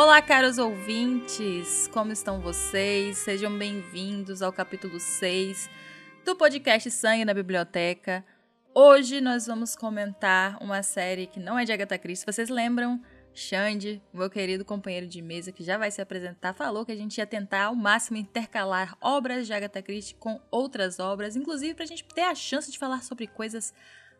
Olá, caros ouvintes! Como estão vocês? Sejam bem-vindos ao capítulo 6 do podcast Sangue na Biblioteca. Hoje nós vamos comentar uma série que não é de Agatha Christie. Vocês lembram? Xande, meu querido companheiro de mesa que já vai se apresentar, falou que a gente ia tentar ao máximo intercalar obras de Agatha Christie com outras obras, inclusive para a gente ter a chance de falar sobre coisas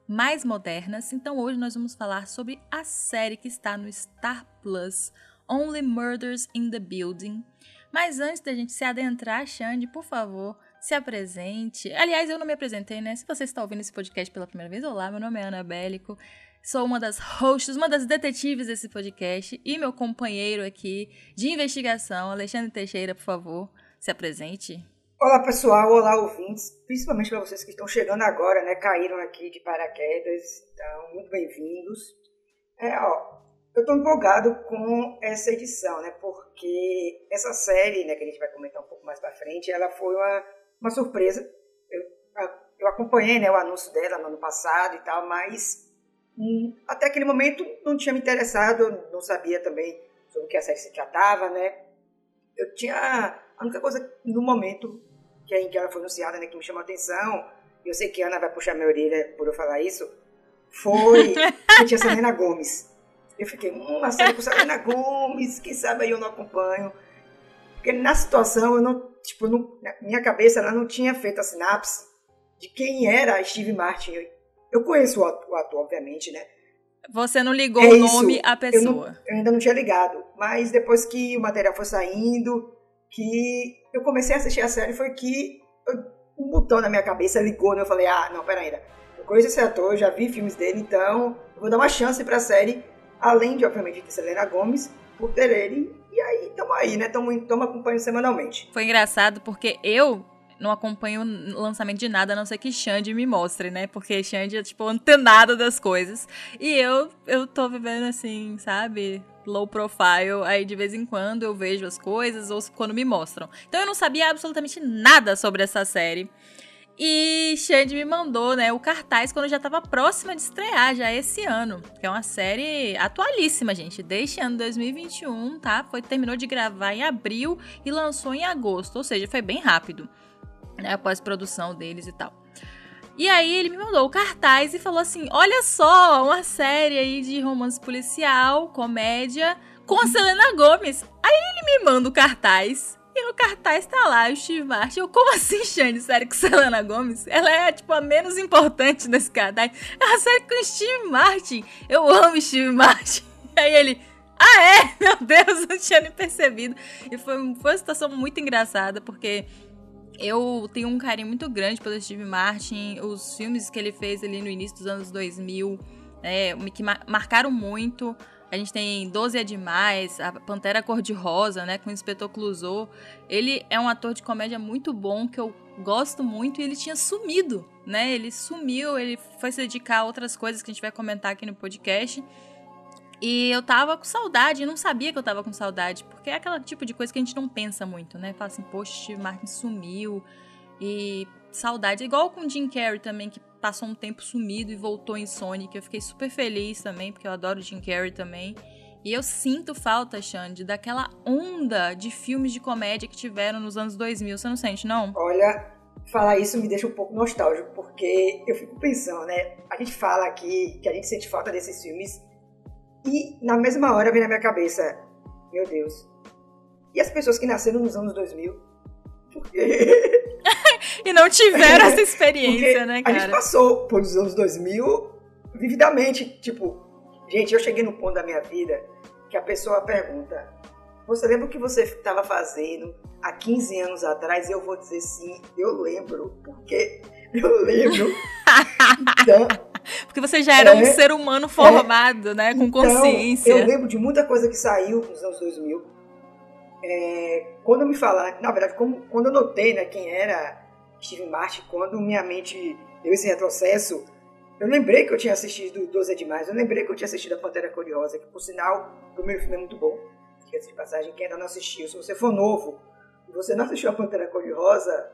mais modernas. Então hoje nós vamos falar sobre a série que está no Star Plus, Only Murders in the Building. Mas antes da gente se adentrar, Xande, por favor, se apresente. Aliás, eu não me apresentei, né? Se você está ouvindo esse podcast pela primeira vez, olá, meu nome é Ana Bélico. Sou uma das hosts, uma das detetives desse podcast e meu companheiro aqui de investigação, Alexandre Teixeira, por favor, se apresente. Olá pessoal, olá ouvintes, principalmente para vocês que estão chegando agora, né? Caíram aqui de paraquedas, então muito bem-vindos. É, ó, eu estou empolgado com essa edição, né? Porque essa série, né, que a gente vai comentar um pouco mais para frente, ela foi uma, uma surpresa. Eu, eu acompanhei, né, o anúncio dela no ano passado e tal, mas hum, até aquele momento não tinha me interessado, não sabia também sobre o que a série se tratava, né? Eu tinha a única coisa no momento que, em que ela foi anunciada, né, que me chamou a atenção, eu sei que a Ana vai puxar minha orelha por eu falar isso, foi que tinha Selena Gomes. Eu fiquei, hum, série com Selena Gomes, quem sabe aí eu não acompanho. Porque na situação, eu não, tipo, não, na minha cabeça, ela não tinha feito a sinapse de quem era Steve Martin. Eu, eu conheço o ator, obviamente, né? Você não ligou é o nome à pessoa. Eu, não, eu ainda não tinha ligado. Mas depois que o material foi saindo, que eu comecei a assistir a série foi que um botão na minha cabeça ligou, né? Eu falei, ah, não, pera ainda. Eu conheço esse ator, já vi filmes dele, então eu vou dar uma chance pra série, além de, obviamente, ter Selena Gomes, por ter ele. E aí, tamo aí, né? Tamo, tamo acompanhando semanalmente. Foi engraçado porque eu não acompanho o lançamento de nada, a não ser que Xande me mostre, né? Porque Xande é, tipo, antenada das coisas. E eu, eu tô vivendo assim, sabe? low profile, aí de vez em quando eu vejo as coisas ou quando me mostram. Então eu não sabia absolutamente nada sobre essa série. E Xande me mandou, né, o cartaz quando já estava próxima de estrear, já esse ano. Que é uma série atualíssima, gente. Desde ano 2021, tá? Foi, terminou de gravar em abril e lançou em agosto. Ou seja, foi bem rápido. Né, após produção deles e tal. E aí ele me mandou o cartaz e falou assim: olha só, uma série aí de romance policial, comédia, com a Selena Gomes. Aí ele me manda o cartaz. No cartaz tá lá o Steve Martin. Eu, como assim, Shane? Série com Selena Gomes? Ela é, tipo, a menos importante desse cartaz. É uma série com Steve Martin. Eu amo Steve Martin. Aí ele, ah, é? Meu Deus, não tinha nem percebido. E foi, foi uma situação muito engraçada, porque eu tenho um carinho muito grande pelo Steve Martin, os filmes que ele fez ali no início dos anos 2000, é, que marcaram muito. A gente tem 12 é Demais, a Pantera Cor-de-Rosa, né, com o Inspetor Clouseau. Ele é um ator de comédia muito bom, que eu gosto muito, e ele tinha sumido, né? Ele sumiu, ele foi se dedicar a outras coisas que a gente vai comentar aqui no podcast. E eu tava com saudade, não sabia que eu tava com saudade, porque é aquele tipo de coisa que a gente não pensa muito, né? Fala assim, poxa, Martin sumiu e saudade. Igual com o Jim Carrey também, que passou um tempo sumido e voltou em Sonic. Eu fiquei super feliz também, porque eu adoro Jim Carrey também. E eu sinto falta, Xande, daquela onda de filmes de comédia que tiveram nos anos 2000. Você não sente, não? Olha, falar isso me deixa um pouco nostálgico, porque eu fico pensando, né? A gente fala aqui que a gente sente falta desses filmes e na mesma hora vem na minha cabeça, meu Deus, e as pessoas que nasceram nos anos 2000? Porque... e não tiveram essa experiência, né, cara? A gente passou pelos anos 2000 vividamente, tipo, gente, eu cheguei no ponto da minha vida que a pessoa pergunta, você lembra o que você estava fazendo há 15 anos atrás? E eu vou dizer sim, eu lembro, porque eu lembro. então, porque você já era é, um ser humano é. formado, é, né? Com então, consciência. Eu lembro de muita coisa que saiu nos anos 2000. É, quando me falaram, na verdade, como, quando eu notei né, quem era Steve Martin, quando minha mente deu esse retrocesso, eu lembrei que eu tinha assistido 12 é Demais, eu lembrei que eu tinha assistido A Pantera Curiosa, que por sinal, o primeiro filme é muito bom. Esqueci de passagem, quem ainda não assistiu, se você for novo e você não assistiu A Pantera Cor-de-Rosa,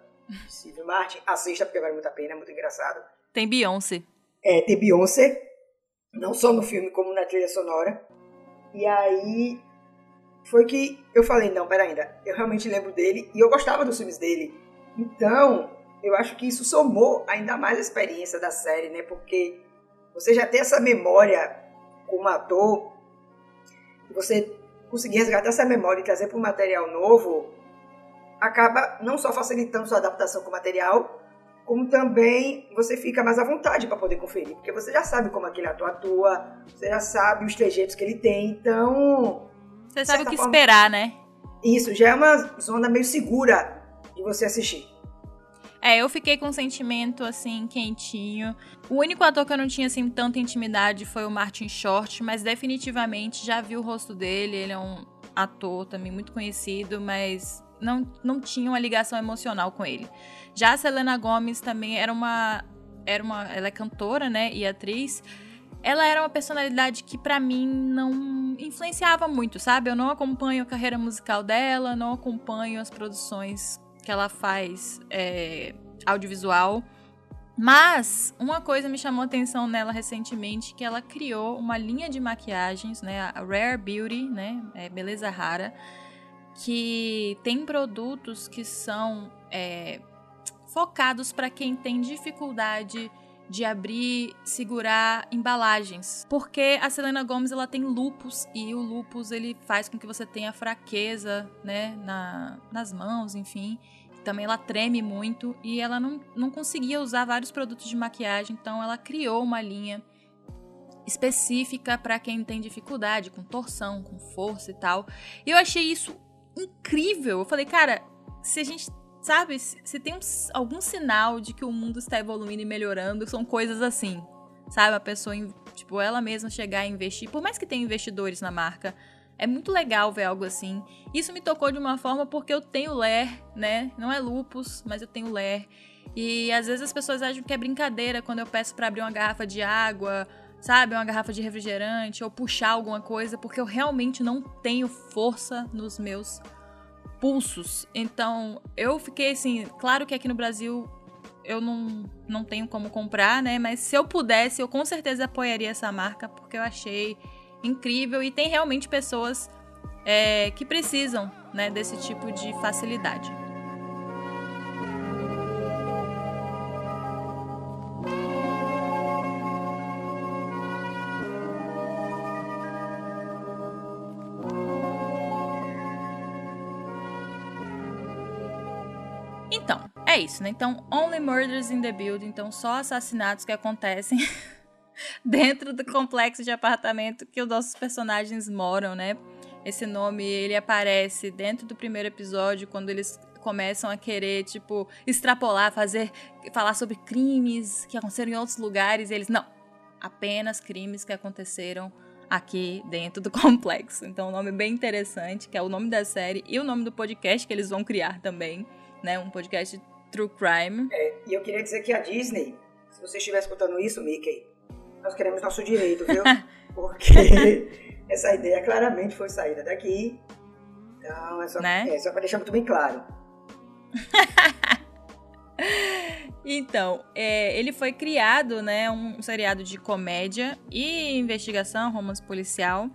Steve Martin, assista porque vale muito a pena, é muito engraçado. Tem Beyoncé é, ter Beyoncé, não só no filme como na trilha sonora. E aí foi que eu falei, não, pera ainda, eu realmente lembro dele e eu gostava dos filmes dele. Então, eu acho que isso somou ainda mais a experiência da série, né? Porque você já tem essa memória como ator, você conseguir resgatar essa memória e trazer para um material novo, acaba não só facilitando sua adaptação com o material, como também você fica mais à vontade para poder conferir, porque você já sabe como aquele ator atua, você já sabe os trejeitos que ele tem, então. Você sabe o que forma, esperar, né? Isso, já é uma zona meio segura de você assistir. É, eu fiquei com um sentimento assim, quentinho. O único ator que eu não tinha assim tanta intimidade foi o Martin Short, mas definitivamente já vi o rosto dele. Ele é um ator também muito conhecido, mas não, não tinha uma ligação emocional com ele. Já a Selena Gomez também era uma. Era uma. Ela é cantora, né? E atriz. Ela era uma personalidade que para mim não influenciava muito, sabe? Eu não acompanho a carreira musical dela, não acompanho as produções que ela faz é, audiovisual. Mas uma coisa me chamou atenção nela recentemente, que ela criou uma linha de maquiagens, né, a Rare Beauty, né, é beleza rara, que tem produtos que são é, focados para quem tem dificuldade de abrir, segurar embalagens, porque a Selena Gomez ela tem lupus e o lupus ele faz com que você tenha fraqueza, né, na, nas mãos, enfim. Também ela treme muito e ela não, não conseguia usar vários produtos de maquiagem, então ela criou uma linha específica para quem tem dificuldade com torção, com força e tal. E eu achei isso incrível. Eu falei, cara, se a gente sabe, se tem um, algum sinal de que o mundo está evoluindo e melhorando, são coisas assim. Sabe, a pessoa, tipo, ela mesma chegar a investir, por mais que tenha investidores na marca, é muito legal ver algo assim. Isso me tocou de uma forma porque eu tenho ler, né? Não é lupus, mas eu tenho ler. E às vezes as pessoas acham que é brincadeira quando eu peço para abrir uma garrafa de água, sabe, uma garrafa de refrigerante ou puxar alguma coisa, porque eu realmente não tenho força nos meus Então, eu fiquei assim, claro que aqui no Brasil eu não, não tenho como comprar, né? Mas se eu pudesse, eu com certeza apoiaria essa marca, porque eu achei incrível e tem realmente pessoas é, que precisam né, desse tipo de facilidade. É isso, né? Então, Only Murders in the Building, então só assassinatos que acontecem dentro do complexo de apartamento que os nossos personagens moram, né? Esse nome, ele aparece dentro do primeiro episódio, quando eles começam a querer, tipo, extrapolar, fazer, falar sobre crimes que aconteceram em outros lugares, eles, não, apenas crimes que aconteceram aqui dentro do complexo. Então, um nome bem interessante, que é o nome da série e o nome do podcast que eles vão criar também, né? Um podcast True Crime. É, e eu queria dizer que a Disney, se você estiver escutando isso, Mickey, nós queremos nosso direito, viu? Porque essa ideia claramente foi saída daqui. Então, é só, né? é, só para deixar muito bem claro. então, é, ele foi criado, né, um seriado de comédia e investigação, romance policial.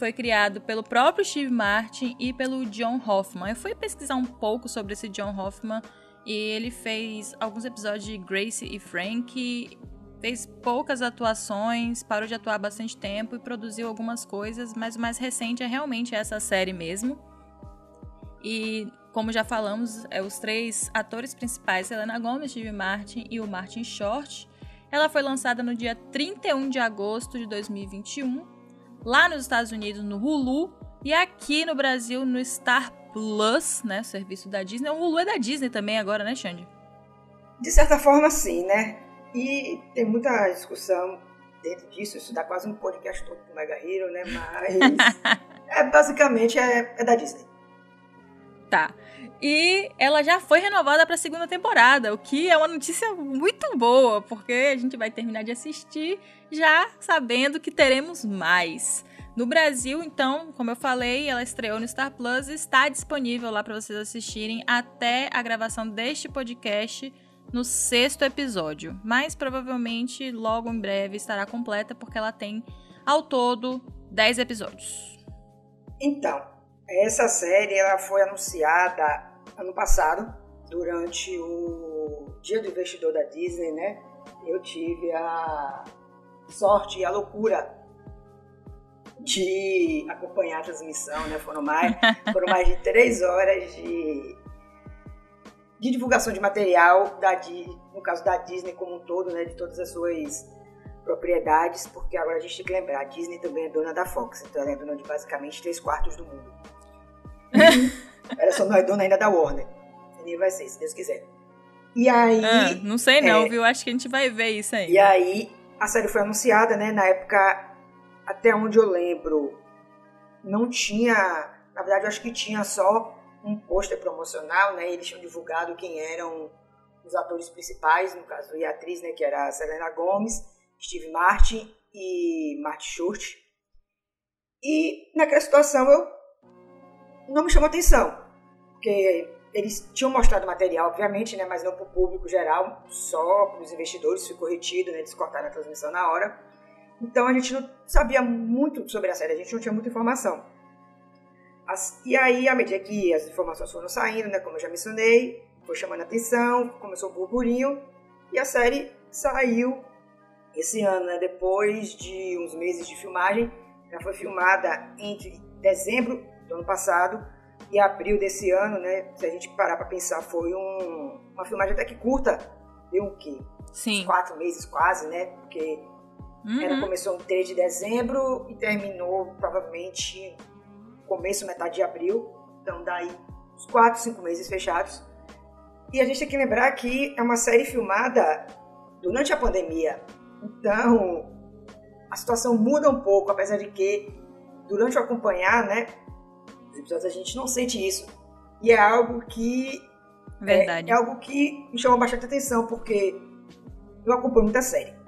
Foi criado pelo próprio Steve Martin e pelo John Hoffman. Eu fui pesquisar um pouco sobre esse John Hoffman e ele fez alguns episódios de Grace e Frank fez poucas atuações, parou de atuar bastante tempo e produziu algumas coisas, mas o mais recente é realmente essa série mesmo. E como já falamos, é os três atores principais, Selena Gomez, Steve Martin e o Martin Short. Ela foi lançada no dia 31 de agosto de 2021, lá nos Estados Unidos no Hulu e aqui no Brasil no Star Plus, né, serviço da Disney. O Hulu é da Disney também agora, né, Xande? De certa forma, sim, né? E tem muita discussão dentro disso, isso dá quase um podcast todo do Mega Hero, né? Mas é, basicamente é, é da Disney. Tá. E ela já foi renovada para a segunda temporada, o que é uma notícia muito boa, porque a gente vai terminar de assistir já sabendo que teremos mais. No Brasil, então, como eu falei, ela estreou no Star Plus e está disponível lá para vocês assistirem até a gravação deste podcast no sexto episódio, mas provavelmente logo em breve estará completa porque ela tem ao todo 10 episódios. Então, Essa série ela foi anunciada ano passado, durante o Dia do Investidor da Disney, né? Eu tive a sorte e a loucura de acompanhar a transmissão, né? Foram mais, foram mais de três horas de, de divulgação de material, da, no caso da Disney como um todo, né? De todas as suas propriedades, porque agora a gente tem que lembrar, a Disney também é dona da Fox, então ela é dona de basicamente três quartos do mundo. ela só não é dona ainda da Warner. Nem vai ser, se Deus quiser. E aí. Ah, não sei não, é, viu? Acho que a gente vai ver isso aí. E aí, a série foi anunciada, né? Na época, até onde eu lembro, não tinha. Na verdade, eu acho que tinha só um pôster promocional, né? Eles tinham divulgado quem eram os atores principais, no caso, e a atriz, né? Que era a Selena Gomez, Steve Martin e Martin Short. E naquela situação eu não me chamou atenção, porque eles tinham mostrado material, obviamente, né, mas não para o público geral, só para os investidores, ficou retido, né, eles cortaram a transmissão na hora. Então a gente não sabia muito sobre a série, a gente não tinha muita informação. As, e aí, à medida que as informações foram saindo, né, como eu já mencionei, foi chamando a atenção, começou o burburinho, e a série saiu esse ano, né, depois de uns meses de filmagem. Ela foi filmada entre dezembro do ano passado e abril desse ano, né? Se a gente parar para pensar, foi um, uma filmagem até que curta. Deu o quê? Sim. Quatro meses quase, né? Porque uhum. ela começou em 3 de dezembro e terminou provavelmente começo, metade de abril. Então, daí, uns quatro, cinco meses fechados. E a gente tem que lembrar que é uma série filmada durante a pandemia. Então, a situação muda um pouco, apesar de que, durante o acompanhar, né, os episódios a gente não sente isso. E é algo que. Verdade. É, é algo que me chamou bastante atenção, porque eu acompanho muita série.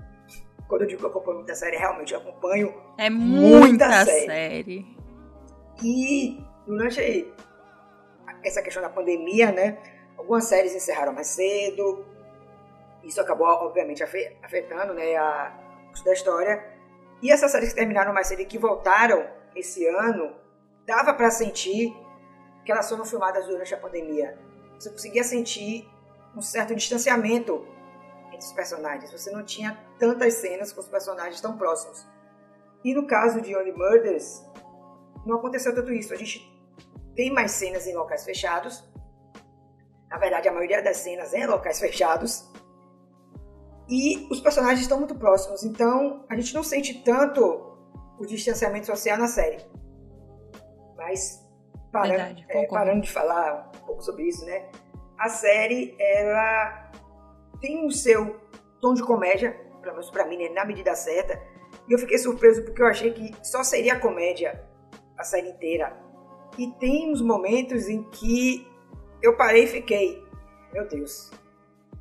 Quando eu digo que eu acompanho muita série, realmente eu acompanho é muita, muita série. série. E durante essa questão da pandemia, né? Algumas séries encerraram mais cedo. Isso acabou, obviamente, afetando né, a da história. E essas séries que terminaram mais cedo e que voltaram esse ano, dava para sentir que elas foram filmadas durante a pandemia. Você conseguia sentir um certo distanciamento entre os personagens. Você não tinha tantas cenas com os personagens tão próximos. E no caso de Only Murders, não aconteceu tanto isso. A gente tem mais cenas em locais fechados. Na verdade, a maioria das cenas é em locais fechados. E os personagens estão muito próximos, então a gente não sente tanto o distanciamento social na série. Mas, parando, Verdade, é, parando de falar um pouco sobre isso, né? A série, ela tem o seu tom de comédia, pelo menos pra mim, né, na medida certa. E eu fiquei surpreso porque eu achei que só seria comédia a série inteira. E tem uns momentos em que eu parei e fiquei, meu Deus,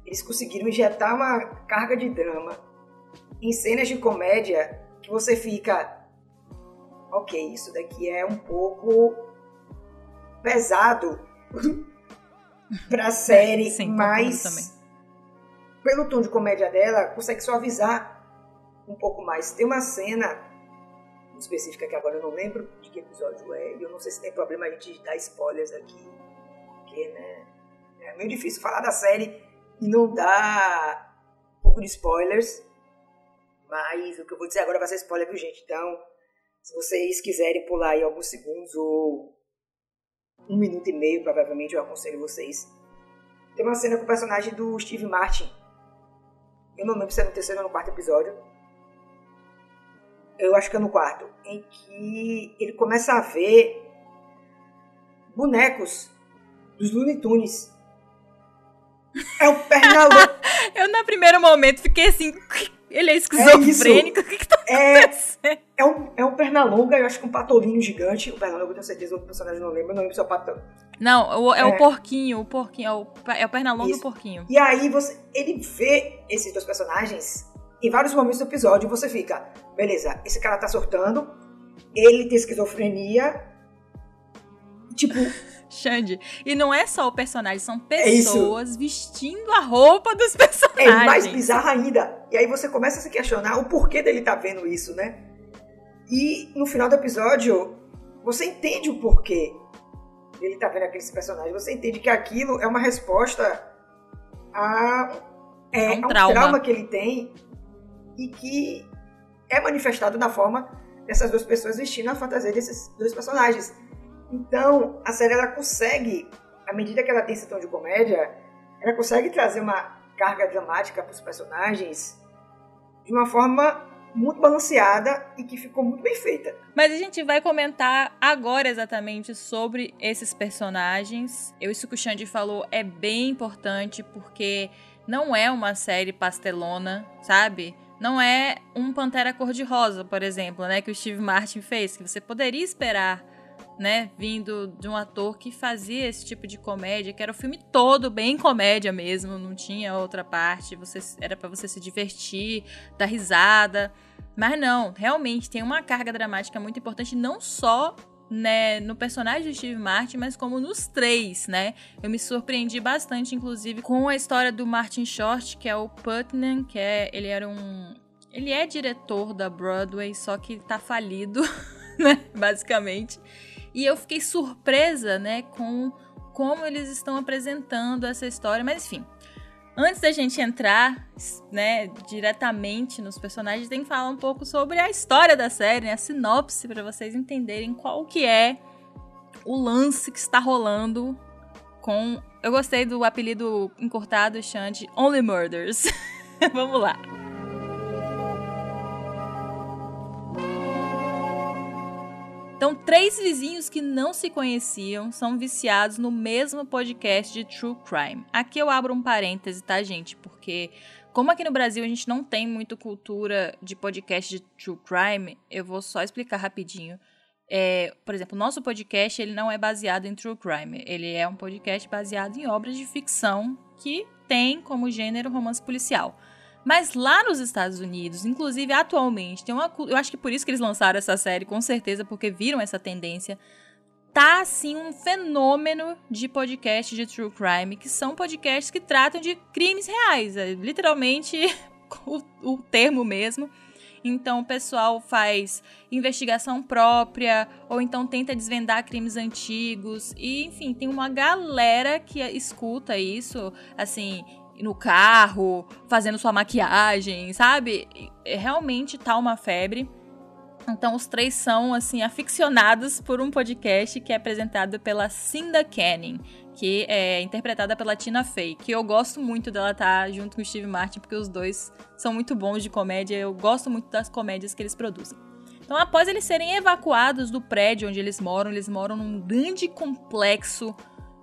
eles conseguiram injetar uma carga de drama em cenas de comédia que você fica, ok, isso daqui é um pouco pesado pra série, Sim, mas pelo tom de comédia dela, consegue suavizar um pouco mais. Tem uma cena específica que agora eu não lembro de que episódio é, e eu não sei se tem problema a gente dar spoilers aqui, porque, né, é meio difícil falar da série e não dar um pouco de spoilers, mas o que eu vou dizer agora vai ser spoiler, viu, gente? Então, se vocês quiserem pular aí alguns segundos ou um minuto e meio, provavelmente, eu aconselho vocês. Tem uma cena com o personagem do Steve Martin. Eu não lembro se é no terceiro ou no quarto episódio. Eu acho que é no quarto. Em que ele começa a ver bonecos dos Looney Tunes. É o Pernalonga. eu, no primeiro momento, fiquei assim ele é esquizofrênico? É o que, que tá é, acontecendo? É um, é um Pernalonga, eu acho que um patolinho gigante. O Pernalonga, eu tenho certeza, outro personagem não lembro, não lembro se é o pato. Não, o, é, é, o porquinho, o porquinho, é o, é o Pernalonga e o porquinho. E aí você, ele vê esses dois personagens em vários momentos do episódio você fica, beleza, esse cara tá surtando, ele tem esquizofrenia, tipo... Xande. E não é só o personagem, são é pessoas é vestindo a roupa dos personagens. É mais bizarro ainda. E aí você começa a se questionar o porquê dele tá vendo isso, né? E no final do episódio, você entende o porquê. ele tá vendo aqueles personagens, você entende que aquilo é uma resposta a, é, É um a um trauma. trauma que ele tem e que é manifestado na forma dessas duas pessoas vestindo a fantasia desses dois personagens. Então, a série ela consegue, à medida que ela tem esse tom de comédia, ela consegue trazer uma carga dramática para os personagens de uma forma muito balanceada e que ficou muito bem feita. Mas a gente vai comentar agora exatamente sobre esses personagens. Eu, isso que o Xande falou é bem importante porque não é uma série pastelona, sabe? Não é um Pantera Cor-de-Rosa, por exemplo, né? Que o Steve Martin fez, que você poderia esperar, né? Vindo de um ator que fazia esse tipo de comédia, que era o filme todo bem comédia mesmo, não tinha outra parte, você era para você se divertir, dar risada. Mas não, realmente tem uma carga dramática muito importante, não só né, no personagem do Steve Martin, mas como nos três, né? Eu me surpreendi bastante, inclusive, com a história do Martin Short, que é o Putnam, que é, ele era um... Ele é diretor da Broadway, só que tá falido, né, basicamente. E eu fiquei surpresa, né, com como eles estão apresentando essa história, mas enfim... Antes da gente entrar, né, diretamente nos personagens, tem que falar um pouco sobre a história da série, né, a sinopse, para vocês entenderem qual que é o lance que está rolando com... Eu gostei do apelido encurtado, Xan, de Only Murders. Vamos lá. Então, três vizinhos que não se conheciam são viciados no mesmo podcast de True Crime. Aqui eu abro um parêntese, tá, gente? Porque, como aqui no Brasil a gente não tem muito cultura de podcast de True Crime, eu vou só explicar rapidinho. É, por exemplo, o nosso podcast ele não é baseado em True Crime. Ele é um podcast baseado em obras de ficção que tem como gênero romance policial. Mas lá nos Estados Unidos, inclusive atualmente, tem uma. Eu acho que por isso que eles lançaram essa série, com certeza, porque viram essa tendência. Tá assim um fenômeno de podcast de true crime, que são podcasts que tratam de crimes reais. É literalmente o, o termo mesmo. Então o pessoal faz investigação própria, ou então tenta desvendar crimes antigos. E, enfim, tem uma galera que escuta isso, assim, no carro, fazendo sua maquiagem, sabe? Realmente tá uma febre. Então os três são assim aficionados por um podcast que é apresentado pela Cinda Canning, que é interpretada pela Tina Fey, que eu gosto muito dela estar junto com o Steve Martin, porque os dois são muito bons de comédia, eu gosto muito das comédias que eles produzem. Então, após eles serem evacuados do prédio onde eles moram, eles moram num grande complexo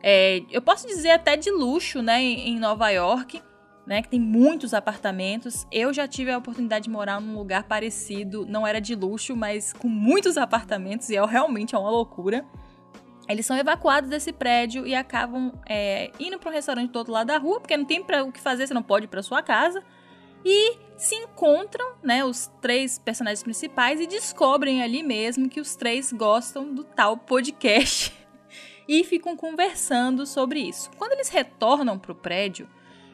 é, eu posso dizer até de luxo, né, em Nova York, né, que tem muitos apartamentos. Eu já tive a oportunidade de morar num lugar parecido, não era de luxo, mas com muitos apartamentos e é realmente é uma loucura. Eles são evacuados desse prédio e acabam é, indo para um restaurante do outro lado da rua, porque não tem pra, o que fazer, você não pode ir para sua casa. E se encontram, né, os três personagens principais e descobrem ali mesmo que os três gostam do tal podcast e ficam conversando sobre isso. Quando eles retornam para o prédio,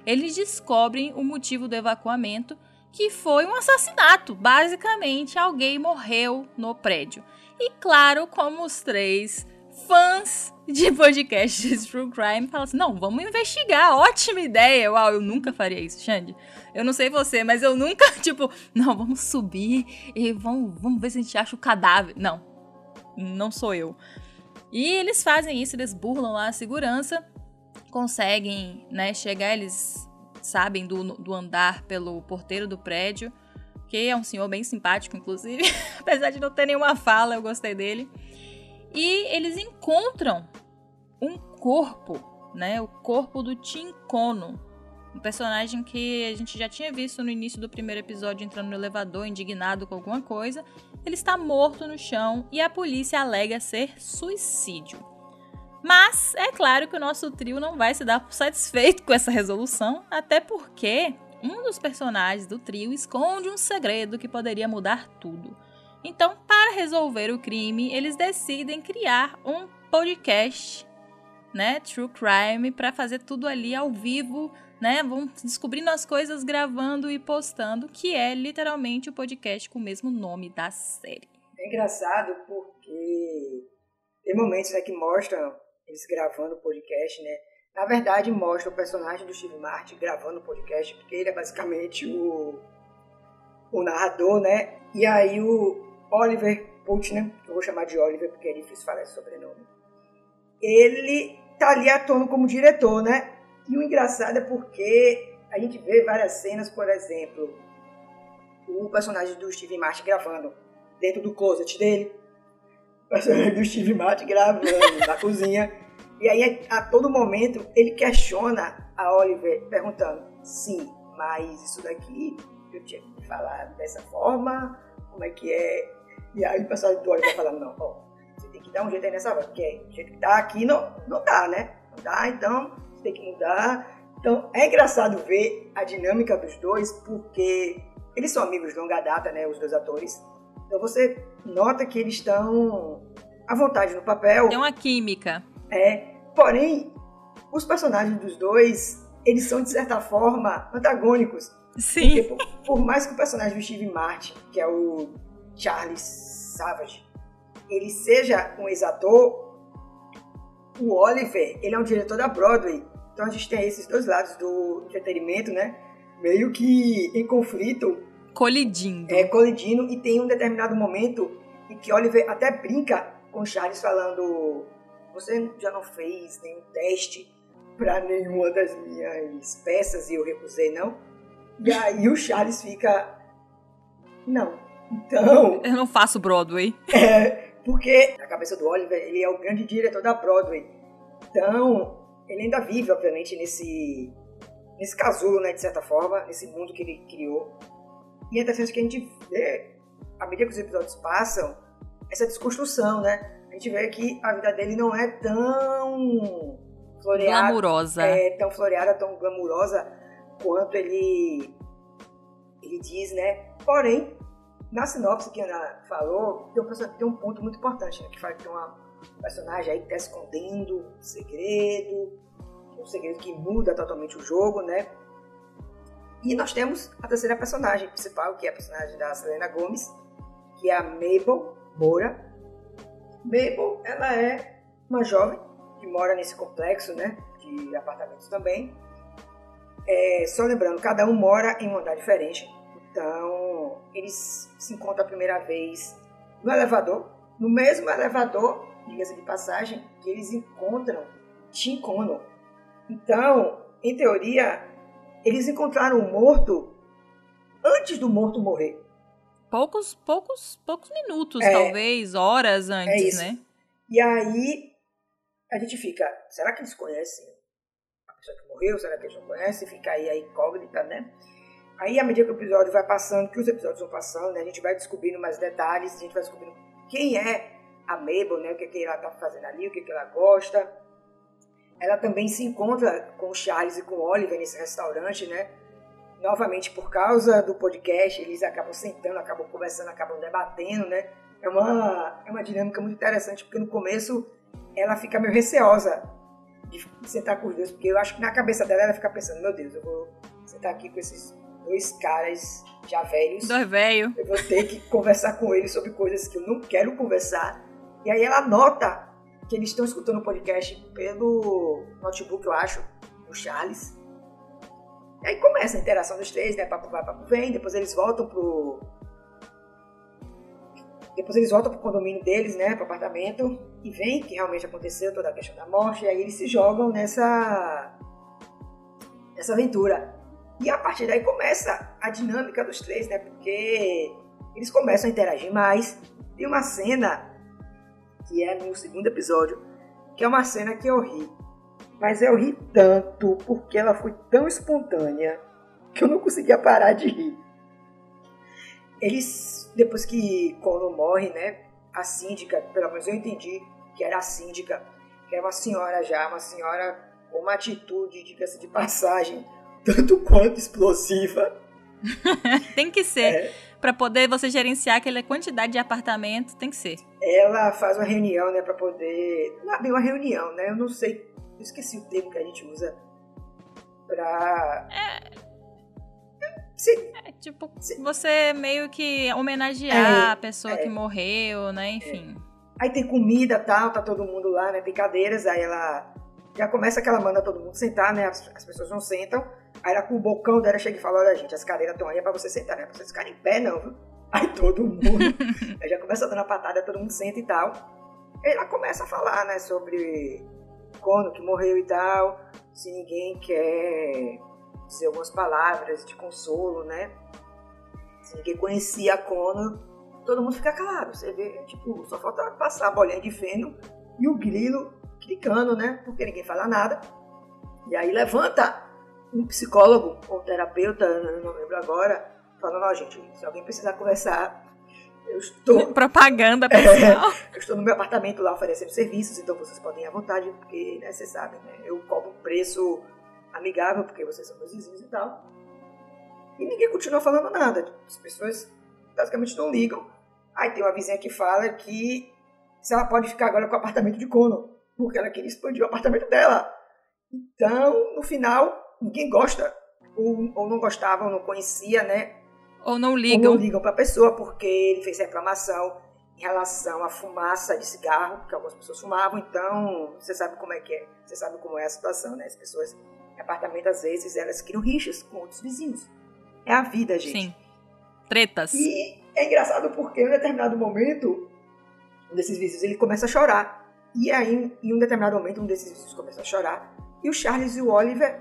eles descobrem o motivo do evacuamento, que foi um assassinato. Basicamente, alguém morreu no prédio. E claro, como os três fãs de podcast True Crime falam assim: não, vamos investigar, ótima ideia. Uau, eu nunca faria isso, Xande. Eu não sei você, mas eu nunca, tipo, não, vamos subir e vamos, vamos ver se a gente acha o cadáver. Não, não sou eu. E eles fazem isso, eles burlam lá a segurança, conseguem, né, chegar, eles sabem do, do andar pelo porteiro do prédio, que é um senhor bem simpático, inclusive, apesar de não ter nenhuma fala, eu gostei dele. E eles encontram um corpo, né, o corpo do um personagem que a gente já tinha visto no início do primeiro episódio entrando no elevador, indignado com alguma coisa. Ele está morto no chão e a polícia alega ser suicídio. Mas é claro que o nosso trio não vai se dar satisfeito com essa resolução, até porque um dos personagens do trio esconde um segredo que poderia mudar tudo. Então, para resolver o crime, eles decidem criar um podcast, né, True Crime, para fazer tudo ali ao vivo né? Vão descobrindo as coisas, gravando e postando, que é literalmente o podcast com o mesmo nome da série. É engraçado porque tem momentos né, que mostram eles gravando o podcast, né? Na verdade, mostra o personagem do Steve Martin gravando o podcast, porque ele é basicamente o, o narrador, né? E aí o Oliver Putnam, que eu vou chamar de Oliver porque é difícil falar esse sobrenome, ele tá ali atuando como diretor, né? E o engraçado é porque a gente vê várias cenas, por exemplo, o personagem do Steve Martin gravando dentro do closet dele, o personagem do Steve Martin gravando na cozinha, e aí a todo momento ele questiona a Oliver perguntando, sim, mas isso daqui eu tinha que falar dessa forma, como é que é? E aí o personagem do Oliver falando, não, ó, tem que dar um jeito aí nessa hora, porque o jeito que tá aqui não, não dá, né? Não dá, então você tem que mudar. Então é engraçado ver a dinâmica dos dois, porque eles são amigos de longa data, né, os dois atores. Então você nota que eles estão à vontade no papel. Tem uma química. É, porém, os personagens dos dois, eles são de certa forma antagônicos. Sim. Porque por, por mais que o personagem do Steve Martin, que é o Charles Savage, ele seja um ex-ator, o Oliver, ele é um diretor da Broadway. Então a gente tem esses dois lados do entretenimento, né? Meio que em conflito. Colidindo. É, colidindo. E tem um determinado momento em que Oliver até brinca com Charles falando você já não fez nenhum teste para nenhuma das minhas peças e eu recusei, não? E aí o Charles fica, não. Então... Eu não faço Broadway. É, porque na cabeça do Oliver, ele é o grande diretor da Broadway. Então, ele ainda vive, obviamente, nesse, nesse casulo, né, de certa forma, nesse mundo que ele criou. E é interessante que a gente vê, à medida que os episódios passam, essa desconstrução, né? A gente vê que a vida dele não é tão floreada. Glamurosa. É, tão floreada, tão glamurosa quanto ele, ele diz, né? Porém, na sinopse que a Ana falou, tem um, tem um ponto muito importante, né? Que fala que tem uma personagem aí que está escondendo um segredo, um segredo que muda totalmente o jogo, né? E nós temos a terceira personagem principal, que é a personagem da Selena Gomes, que é a Mabel Moura. Mabel, ela é uma jovem que mora nesse complexo, né, de apartamentos também. É, só lembrando, cada um mora em um andar diferente. Então, eles se encontram a primeira vez no elevador, no mesmo elevador diga-se de passagem, que eles encontram Shinkono. Então, em teoria, eles encontraram o morto antes do morto morrer. Poucos, poucos, poucos minutos, é, talvez, horas é antes, é né? E aí a gente fica, será que eles conhecem a pessoa que morreu? Será que eles não conhecem? Fica aí a incógnita, né? Aí, à medida que o episódio vai passando, que os episódios vão passando, né, a gente vai descobrindo mais detalhes, a gente vai descobrindo quem é a Mabel, né? O que, que ela está fazendo ali, o que, que ela gosta. Ela também se encontra com o Charles e com o Oliver nesse restaurante, né? Novamente, por causa do podcast, eles acabam sentando, acabam conversando, acabam debatendo, né? É uma, é uma dinâmica muito interessante, porque no começo ela fica meio receosa de sentar com os dois, porque eu acho que na cabeça dela ela fica pensando, meu Deus, eu vou sentar aqui com esses dois caras já velhos. Dois velhos. Eu vou ter que conversar com eles sobre coisas que eu não quero conversar. E aí ela nota que eles estão escutando o podcast pelo notebook, eu acho, do Charles. E aí começa a interação dos três, né? Papo vai, papo vem. Depois eles voltam pro. Depois eles voltam pro condomínio deles, né? Pro apartamento. E vem que realmente aconteceu toda a questão da morte. E aí eles se jogam nessa. nessa aventura. E a partir daí começa a dinâmica dos três, né? Porque eles começam a interagir mais. Tem uma cena que é no segundo episódio, que é uma cena que eu ri. Mas eu ri tanto porque ela foi tão espontânea que eu não conseguia parar de rir. Eles, depois que Conan morre, né, a síndica, pelo menos eu entendi que era a síndica, que era uma senhora já, uma senhora com uma atitude, diga-se de passagem, tanto quanto explosiva. Tem que ser. É, para poder você gerenciar aquela quantidade de apartamentos, tem que ser. Ela faz uma reunião, né, para poder. Não é bem uma reunião, né? Eu não sei, eu esqueci o termo que a gente usa pra. É. Sim. É, tipo, você meio que homenagear é, a pessoa é, que morreu, né? Enfim. Aí tem comida tal, tá todo mundo lá, né? Tem cadeiras, aí ela já começa que ela manda todo mundo sentar, né? As, as pessoas não sentam. Aí ela com o bocão dela chega e fala, olha gente, as cadeiras estão aí é pra você sentar, né? Pra vocês ficarem em pé não, viu? Aí todo mundo, aí já começa dando a patada, todo mundo senta e tal. Aí ela começa a falar, né, sobre Cono que morreu e tal, se ninguém quer dizer algumas palavras de consolo, né? Se ninguém conhecia a Cono, todo mundo fica calado. Você vê, tipo, só falta passar a bolinha de feno e o grilo clicando, né? Porque ninguém fala nada. E aí levanta um psicólogo ou terapeuta, não lembro agora, falando, ó, oh, gente, se alguém precisar conversar, eu estou. Propaganda pessoal. É, eu estou no meu apartamento lá oferecendo serviços, então vocês podem ir à vontade, porque, né, vocês sabem, né? Eu cobro um preço amigável, porque vocês são meus vizinhos e tal. E ninguém continua falando nada. As pessoas basicamente não ligam. Aí tem uma vizinha que fala que se ela pode ficar agora com o apartamento de Cono, porque ela queria expandir o apartamento dela. Então, no final, ninguém gosta. Ou, ou não gostava, ou não conhecia, né? Ou não ligam. Ou não ligam para a pessoa porque ele fez reclamação em relação à fumaça de cigarro, que algumas pessoas fumavam. Então, você sabe como é que é. Você sabe como é a situação, né? As pessoas em apartamento, às vezes, elas criam rixas com outros vizinhos. É a vida, gente. Sim. Tretas. E é engraçado porque em um determinado momento, um desses vizinhos, ele começa a chorar. E aí, em um determinado momento, um desses vizinhos começa a chorar. E o Charles e o Oliver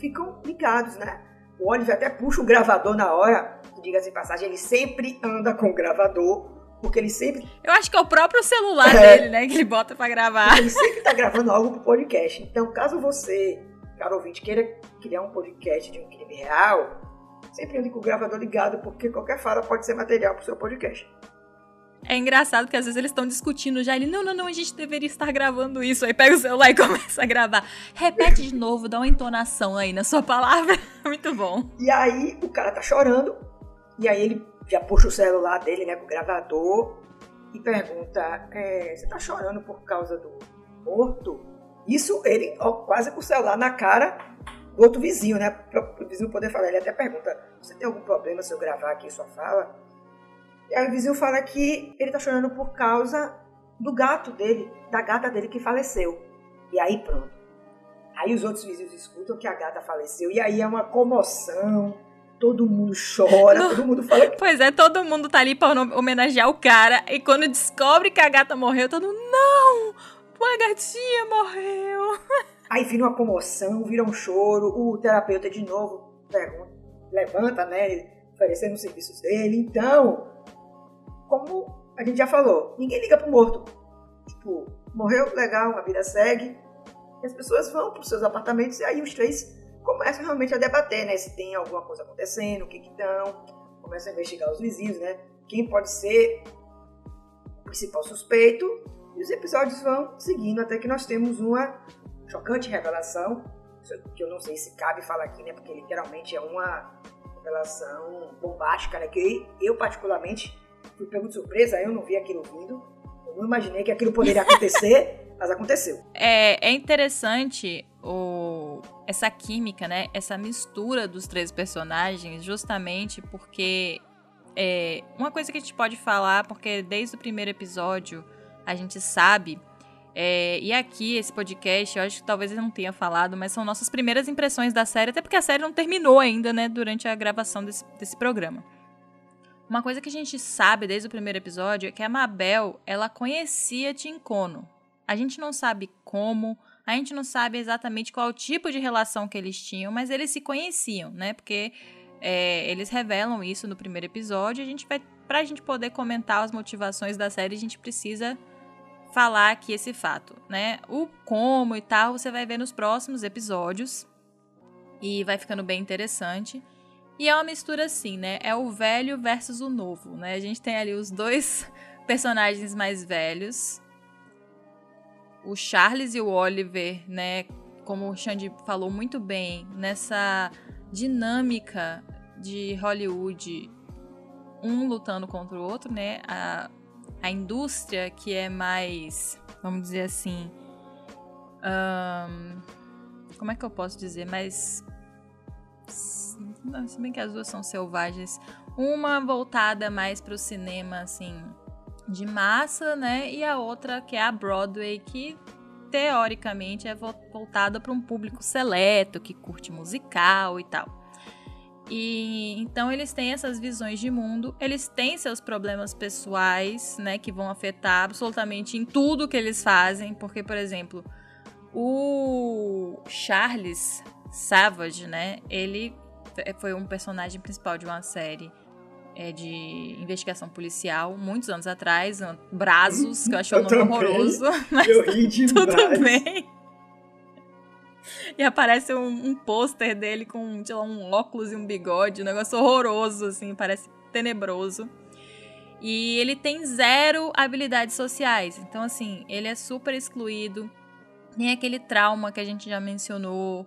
ficam ligados, né? O Oliver até puxa o gravador na hora, diga-se de passagem, ele sempre anda com o gravador, porque ele sempre. Eu acho que é o próprio celular é, dele, né? Que ele bota para gravar. Ele sempre tá gravando algo pro podcast. Então, caso você, caro ouvinte, queira criar um podcast de um crime real, sempre ande com o gravador ligado, porque qualquer fala pode ser material pro seu podcast. É engraçado que às vezes eles estão discutindo já. Ele, não, não, não, a gente deveria estar gravando isso. Aí pega o celular e começa a gravar. Repete de novo, dá uma entonação aí na sua palavra. Muito bom. E aí o cara tá chorando. E aí ele já puxa o celular dele, né, com o gravador. E pergunta: é, Você tá chorando por causa do morto? Isso ele, ó, quase com o celular na cara do outro vizinho, né? Para o vizinho poder falar. Ele até pergunta: Você tem algum problema se eu gravar aqui sua fala? E aí o vizinho fala que ele tá chorando por causa do gato dele, da gata dele que faleceu. E aí pronto. Aí os outros vizinhos escutam que a gata faleceu. E aí é uma comoção. Todo mundo chora, Não. todo mundo fala. Pois é, todo mundo tá ali pra homenagear o cara. E quando descobre que a gata morreu, todo mundo. Não! Uma gatinha morreu! Aí vira uma comoção, vira um choro. O terapeuta de novo pergunta, levanta, né? Oferecendo os serviços dele. Então, como a gente já falou, ninguém liga pro morto. Tipo, morreu, legal, a vida segue. E as pessoas vão pros seus apartamentos e aí os três começam realmente a debater, né? Se tem alguma coisa acontecendo, o que que estão. Começam a investigar os vizinhos, né? Quem pode ser o principal suspeito. E os episódios vão seguindo até que nós temos uma chocante revelação, que eu não sei se cabe falar aqui, né? Porque literalmente é uma revelação bombástica, né? Que eu, particularmente, fui pego de surpresa, eu não vi aquilo vindo. Eu não imaginei que aquilo poderia acontecer, mas aconteceu. É, é interessante o, essa química, né? Essa mistura dos três personagens, justamente porque é, uma coisa que a gente pode falar, porque desde o primeiro episódio a gente sabe é, e aqui, esse podcast, eu acho que talvez ele não tenha falado, mas são nossas primeiras impressões da série, até porque a série não terminou ainda, né, durante a gravação desse, desse programa. Uma coisa que a gente sabe desde o primeiro episódio é que a Mabel, ela conhecia Tincono. A gente não sabe como, a gente não sabe exatamente qual tipo de relação que eles tinham, mas eles se conheciam, né? Porque é, eles revelam isso no primeiro episódio. A gente vai, pra gente poder comentar as motivações da série, a gente precisa falar aqui esse fato, né? O como e tal, você vai ver nos próximos episódios. E vai ficando bem interessante. E é uma mistura assim, né? É o velho versus o novo, né? A gente tem ali os dois personagens mais velhos. O Charles e o Oliver, né? Como o Xande falou muito bem, nessa dinâmica de Hollywood, um lutando contra o outro, né? A, a indústria que é mais, vamos dizer assim, um, como é que eu posso dizer? Mais se bem que as duas são selvagens. Uma voltada mais para o cinema, assim, de massa, né? E a outra que é a Broadway, que teoricamente é voltada para um público seleto, que curte musical e tal. E então eles têm essas visões de mundo, eles têm seus problemas pessoais, né, que vão afetar absolutamente em tudo que eles fazem, porque por exemplo, o Charles Savage, né, ele foi um personagem principal de uma série é, de investigação policial muitos anos atrás, Brazos, que eu achei o nome horroroso, mas eu ri demais. tudo bem. E aparece um, um pôster dele com, lá, um óculos e um bigode, um negócio horroroso, assim, parece tenebroso. E ele tem zero habilidades sociais. Então, assim, ele é super excluído. Tem aquele trauma que a gente já mencionou.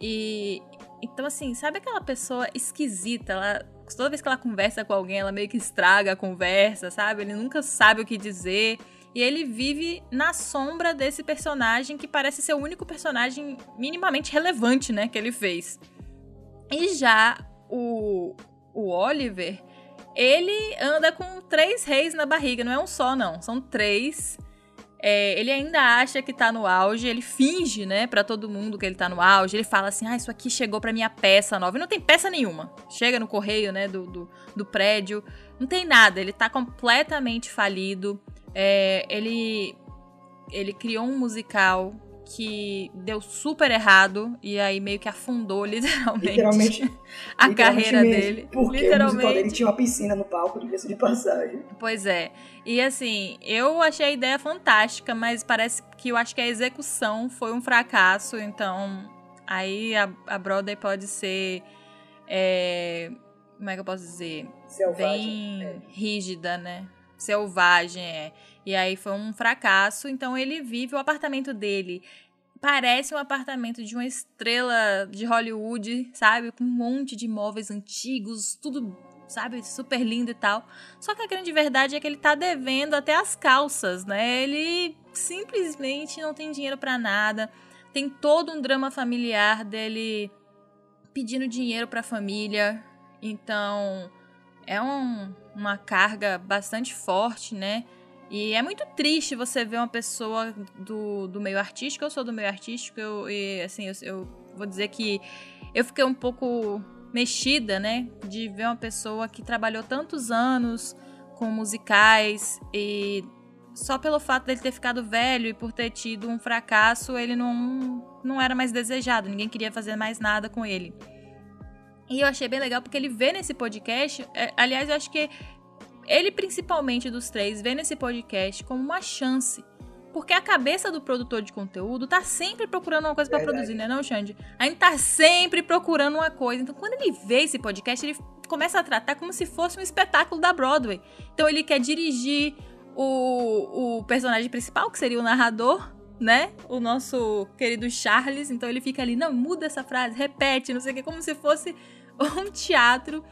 E. Então, assim, sabe aquela pessoa esquisita? Ela, toda vez que ela conversa com alguém, ela meio que estraga a conversa, sabe? Ele nunca sabe o que dizer. E ele vive na sombra desse personagem que parece ser o único personagem minimamente relevante, né, que ele fez. E já o, o Oliver, ele anda com três reis na barriga, não é um só, não, são três. É, ele ainda acha que tá no auge, ele finge, né, para todo mundo que ele tá no auge. Ele fala assim: ah, isso aqui chegou pra minha peça nova. E não tem peça nenhuma. Chega no correio, né, do, do, do prédio. Não tem nada, ele tá completamente falido. É, ele, ele criou um musical que deu super errado e aí meio que afundou literalmente, literalmente a literalmente carreira mesmo, dele. Porque literalmente. o musical dele tinha uma piscina no palco, de de passagem. Pois é. E assim, eu achei a ideia fantástica, mas parece que eu acho que a execução foi um fracasso, então aí a, a Broadway pode ser é, como é que eu posso dizer? Selvagem, Bem é. rígida, né? Selvagem, é. E aí foi um fracasso. Então ele vive o apartamento dele. Parece um apartamento de uma estrela de Hollywood, sabe? Com um monte de móveis antigos, tudo, sabe, super lindo e tal. Só que a grande verdade é que ele tá devendo até as calças, né? Ele simplesmente não tem dinheiro para nada. Tem todo um drama familiar dele pedindo dinheiro para a família. Então, é um, uma carga bastante forte, né? E é muito triste você ver uma pessoa do, do meio artístico. Eu sou do meio artístico eu, e, assim, eu, eu vou dizer que eu fiquei um pouco mexida, né? De ver uma pessoa que trabalhou tantos anos com musicais e só pelo fato dele ter ficado velho e por ter tido um fracasso, ele não, não era mais desejado. Ninguém queria fazer mais nada com ele. E eu achei bem legal porque ele vê nesse podcast. É, aliás, eu acho que ele, principalmente dos três, vê nesse podcast como uma chance. Porque a cabeça do produtor de conteúdo tá sempre procurando uma coisa para produzir, né, não, Xande? A gente tá sempre procurando uma coisa. Então, quando ele vê esse podcast, ele começa a tratar como se fosse um espetáculo da Broadway. Então, ele quer dirigir o, o personagem principal, que seria o narrador, né? O nosso querido Charles. Então, ele fica ali, não, muda essa frase, repete, não sei o que, como se fosse um teatro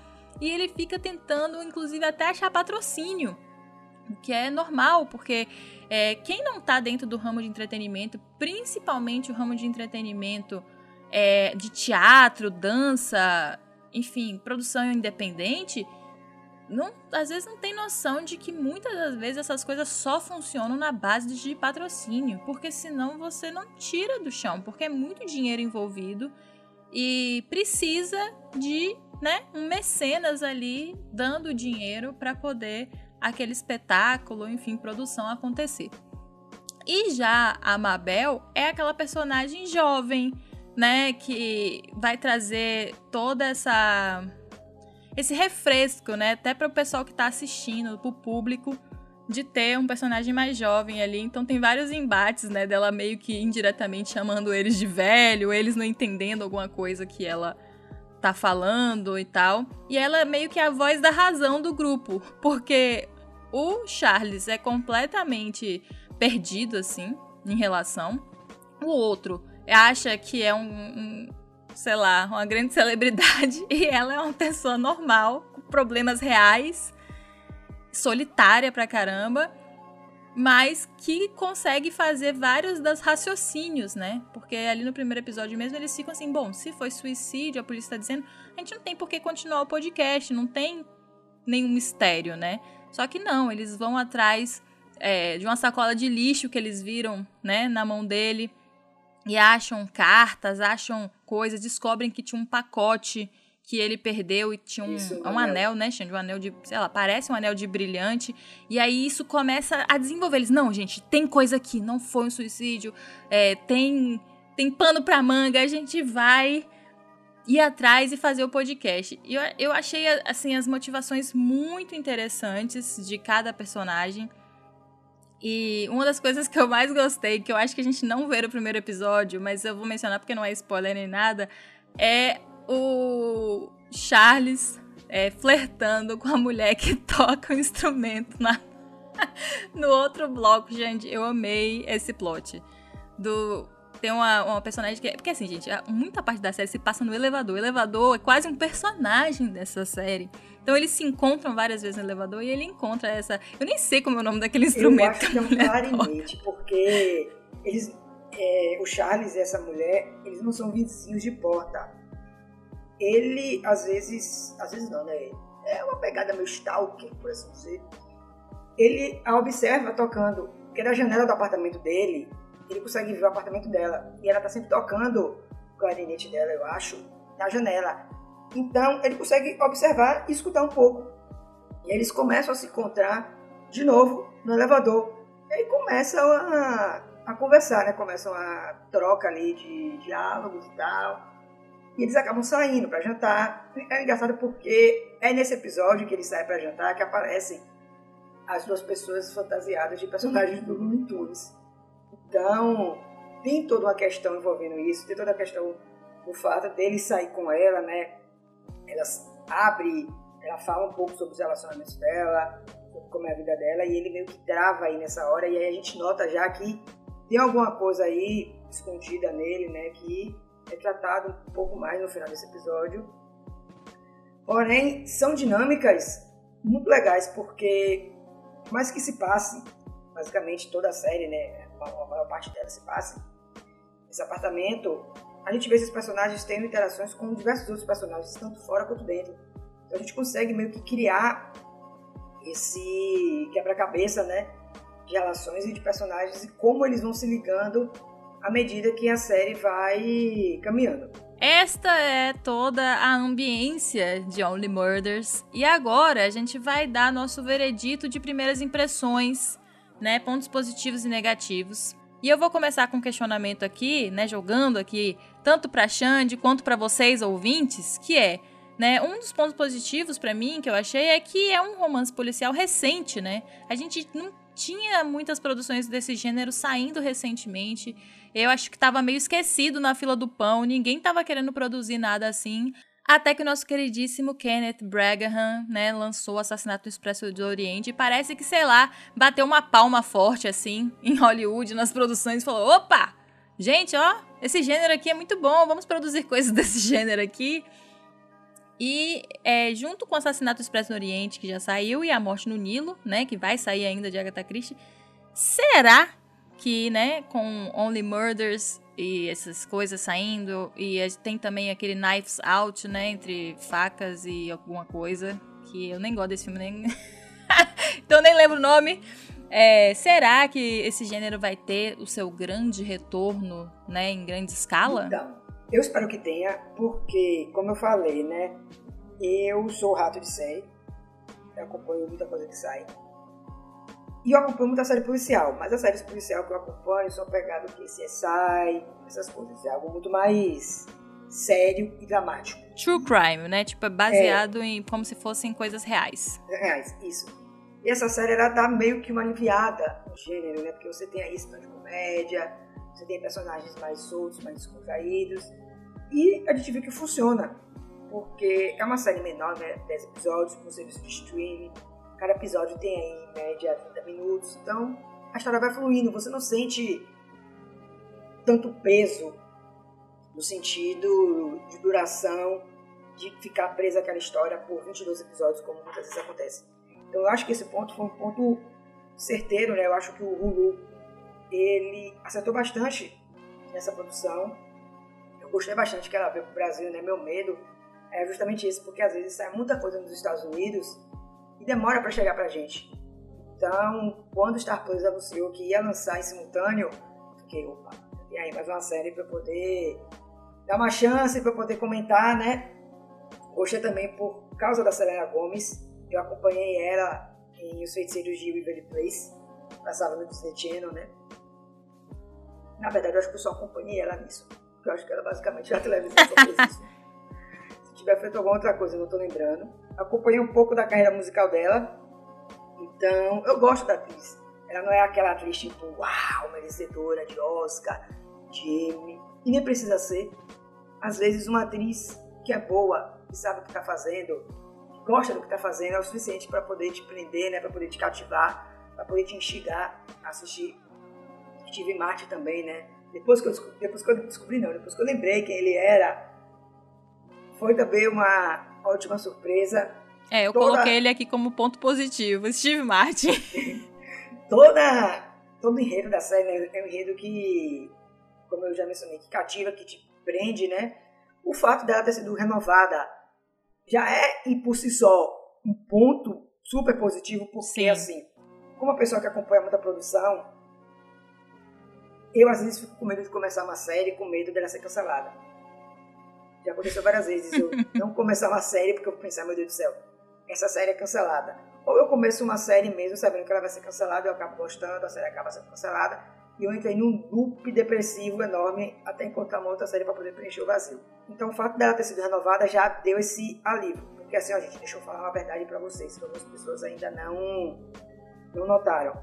e ele fica tentando, inclusive, até achar patrocínio. O que é normal, porque é, quem não está dentro do ramo de entretenimento, principalmente o ramo de entretenimento é, de teatro, dança, enfim, produção independente, não, às vezes não tem noção de que muitas das vezes essas coisas só funcionam na base de patrocínio, porque senão você não tira do chão, porque é muito dinheiro envolvido e precisa de né, um mecenas ali dando dinheiro para poder aquele espetáculo, enfim, produção acontecer. E já a Mabel é aquela personagem jovem, né, que vai trazer toda essa esse refresco, né, até para o pessoal que está assistindo, para o público, de ter um personagem mais jovem ali. Então tem vários embates, né, dela meio que indiretamente chamando eles de velho, eles não entendendo alguma coisa que ela tá falando e tal. E ela é meio que a voz da razão do grupo, porque o Charles é completamente perdido, assim, em relação. O outro acha que é um, um sei lá, uma grande celebridade e ela é uma pessoa normal, com problemas reais, solitária pra caramba mas que consegue fazer vários dos raciocínios, né? Porque ali no primeiro episódio mesmo eles ficam assim: bom, se foi suicídio, a polícia tá dizendo, a gente não tem por que continuar o podcast, não tem nenhum mistério, né? Só que não, eles vão atrás é, de uma sacola de lixo que eles viram, né, na mão dele e acham cartas, acham coisas, descobrem que tinha um pacote que ele perdeu e tinha um, isso, um anel, né, Xande? Um anel de, sei lá, parece um anel de brilhante. E aí isso começa a desenvolver. Eles, não, gente, tem coisa aqui, não foi um suicídio, é, tem, tem pano pra manga, a gente vai ir atrás e fazer o podcast. E eu, eu achei, assim, as motivações muito interessantes de cada personagem. E uma das coisas que eu mais gostei, que eu acho que a gente não vê no primeiro episódio, mas eu vou mencionar porque não é spoiler nem nada, é o Charles é, flertando com a mulher que toca o instrumento na, no outro bloco, gente. Eu amei esse plot. Do, tem uma, uma personagem que. Porque assim, gente, muita parte da série se passa no elevador. O elevador é quase um personagem dessa série. Então eles se encontram várias vezes no elevador e ele encontra essa. Eu nem sei como é o nome daquele instrumento. Eu acho que, é um clarinete, porque eles. É, o Charles e essa mulher, eles não são vizinhos de porta ele às vezes, às vezes não, né? É uma pegada meio stalker, por assim dizer. Ele a observa tocando, porque da janela do apartamento dele, ele consegue ver o apartamento dela. E ela tá sempre tocando o clarinete dela, eu acho, na janela. Então ele consegue observar e escutar um pouco. E eles começam a se encontrar de novo no elevador. E aí começam a, a conversar, né? Começam a troca ali de diálogos e tal. E eles acabam saindo para jantar. É engraçado porque é nesse episódio que eles saem para jantar que aparecem as duas pessoas fantasiadas de personagens do Looney Tunes. Então, tem toda uma questão envolvendo isso, tem toda a questão do fato dele sair com ela, né? Ela abre, ela fala um pouco sobre os relacionamentos dela, sobre como é a vida dela, e ele meio que trava aí nessa hora, e aí a gente nota já que tem alguma coisa aí escondida nele, né? Que é tratado um pouco mais no final desse episódio. Porém, são dinâmicas muito legais, porque mais que se passe, basicamente toda a série, né, a maior parte dela se passe, esse apartamento, a gente vê esses personagens tendo interações com diversos outros personagens, tanto fora quanto dentro. Então a gente consegue meio que criar esse quebra-cabeça, né, de relações e de personagens e como eles vão se ligando à medida que a série vai caminhando. Esta é toda a ambiência de Only Murders. E agora a gente vai dar nosso veredito de primeiras impressões, né? Pontos positivos e negativos. E eu vou começar com um questionamento aqui, né? Jogando aqui, tanto para Xande quanto para vocês ouvintes, que é. Né, um dos pontos positivos para mim que eu achei é que é um romance policial recente, né? A gente não tinha muitas produções desse gênero saindo recentemente. Eu acho que estava meio esquecido na fila do pão, ninguém estava querendo produzir nada assim. Até que o nosso queridíssimo Kenneth Bragaham, né, lançou o Assassinato do Expresso do Oriente e parece que, sei lá, bateu uma palma forte, assim, em Hollywood, nas produções e falou: opa! Gente, ó, esse gênero aqui é muito bom, vamos produzir coisas desse gênero aqui. E é, junto com o Assassinato Expresso do Oriente, que já saiu, e A Morte no Nilo, né, que vai sair ainda de Agatha Christie, será que, né, com Only Murders e essas coisas saindo, e tem também aquele Knives Out, né, entre facas e alguma coisa, que eu nem gosto desse filme, nem... então nem lembro o nome. É, será que esse gênero vai ter o seu grande retorno, né, em grande escala? Então, eu espero que tenha, porque, como eu falei, né, eu sou rato de série, eu acompanho muita coisa que sai, e eu acompanho muita série policial, mas a série policial que eu acompanho são pegadas que CSI, essas coisas. É algo muito mais sério e dramático. True crime, né? Tipo, baseado é. em como se fossem coisas reais. Reais, isso. E essa série, ela dá meio que uma aliviada no gênero, né? Porque você tem aí esse de comédia, você tem personagens mais soltos, mais descontraídos. E a gente viu que funciona. Porque é uma série menor, né? 10 episódios, com serviço de streaming Cada episódio tem aí, em média, 30 minutos. Então, a história vai fluindo. Você não sente tanto peso no sentido de duração, de ficar presa àquela história por 22 episódios, como muitas vezes acontece. Então, eu acho que esse ponto foi um ponto certeiro, né? Eu acho que o Hulu, ele acertou bastante nessa produção. Eu gostei bastante que ela veio pro Brasil, né? Meu medo é justamente esse, porque às vezes sai muita coisa nos Estados Unidos e demora para chegar pra gente. Então, quando o Star Plus anunciou que ia lançar em simultâneo, fiquei, opa, e aí mais uma série para poder dar uma chance para poder comentar, né? Hoje também por causa da Selena Gomes, eu acompanhei ela em Os Feiticeiros de Waverly Place, passava no Disney Channel, né? Na verdade, eu acho que eu só acompanhei ela nisso. Eu acho que ela basicamente já televisão só fez isso. Se tiver feito alguma outra coisa, eu não tô lembrando. Acompanhei um pouco da carreira musical dela. Então, eu gosto da atriz. Ela não é aquela atriz tipo, uau, merecedora de Oscar, de Emmy. E nem precisa ser. Às vezes, uma atriz que é boa, que sabe o que está fazendo, que gosta do que está fazendo, é o suficiente para poder te prender, né, para poder te cativar, para poder te instigar a assistir. Steve Martin também, né? Depois que, eu, depois que eu descobri, não, depois que eu lembrei quem ele era, foi também uma ótima surpresa. É, eu Toda... coloquei ele aqui como ponto positivo, Steve Martin. Toda, todo o enredo da série né, é um enredo que, como eu já mencionei, que cativa, que te prende, né? O fato dela ter sido renovada já é, e por si só, um ponto super positivo, porque, Sim. assim, como uma pessoa que acompanha muita produção, eu às vezes fico com medo de começar uma série com medo dela ser cancelada. Já aconteceu várias vezes eu não começar uma série porque eu pensar, meu Deus do céu, essa série é cancelada. Ou eu começo uma série mesmo sabendo que ela vai ser cancelada, eu acabo gostando, a série acaba sendo cancelada, e eu entrei num loop depressivo enorme até encontrar uma outra série para poder preencher o vazio. Então o fato dela ter sido renovada já deu esse alívio. Porque assim, ó, gente, deixa eu falar uma verdade para vocês, que algumas pessoas ainda não, não notaram.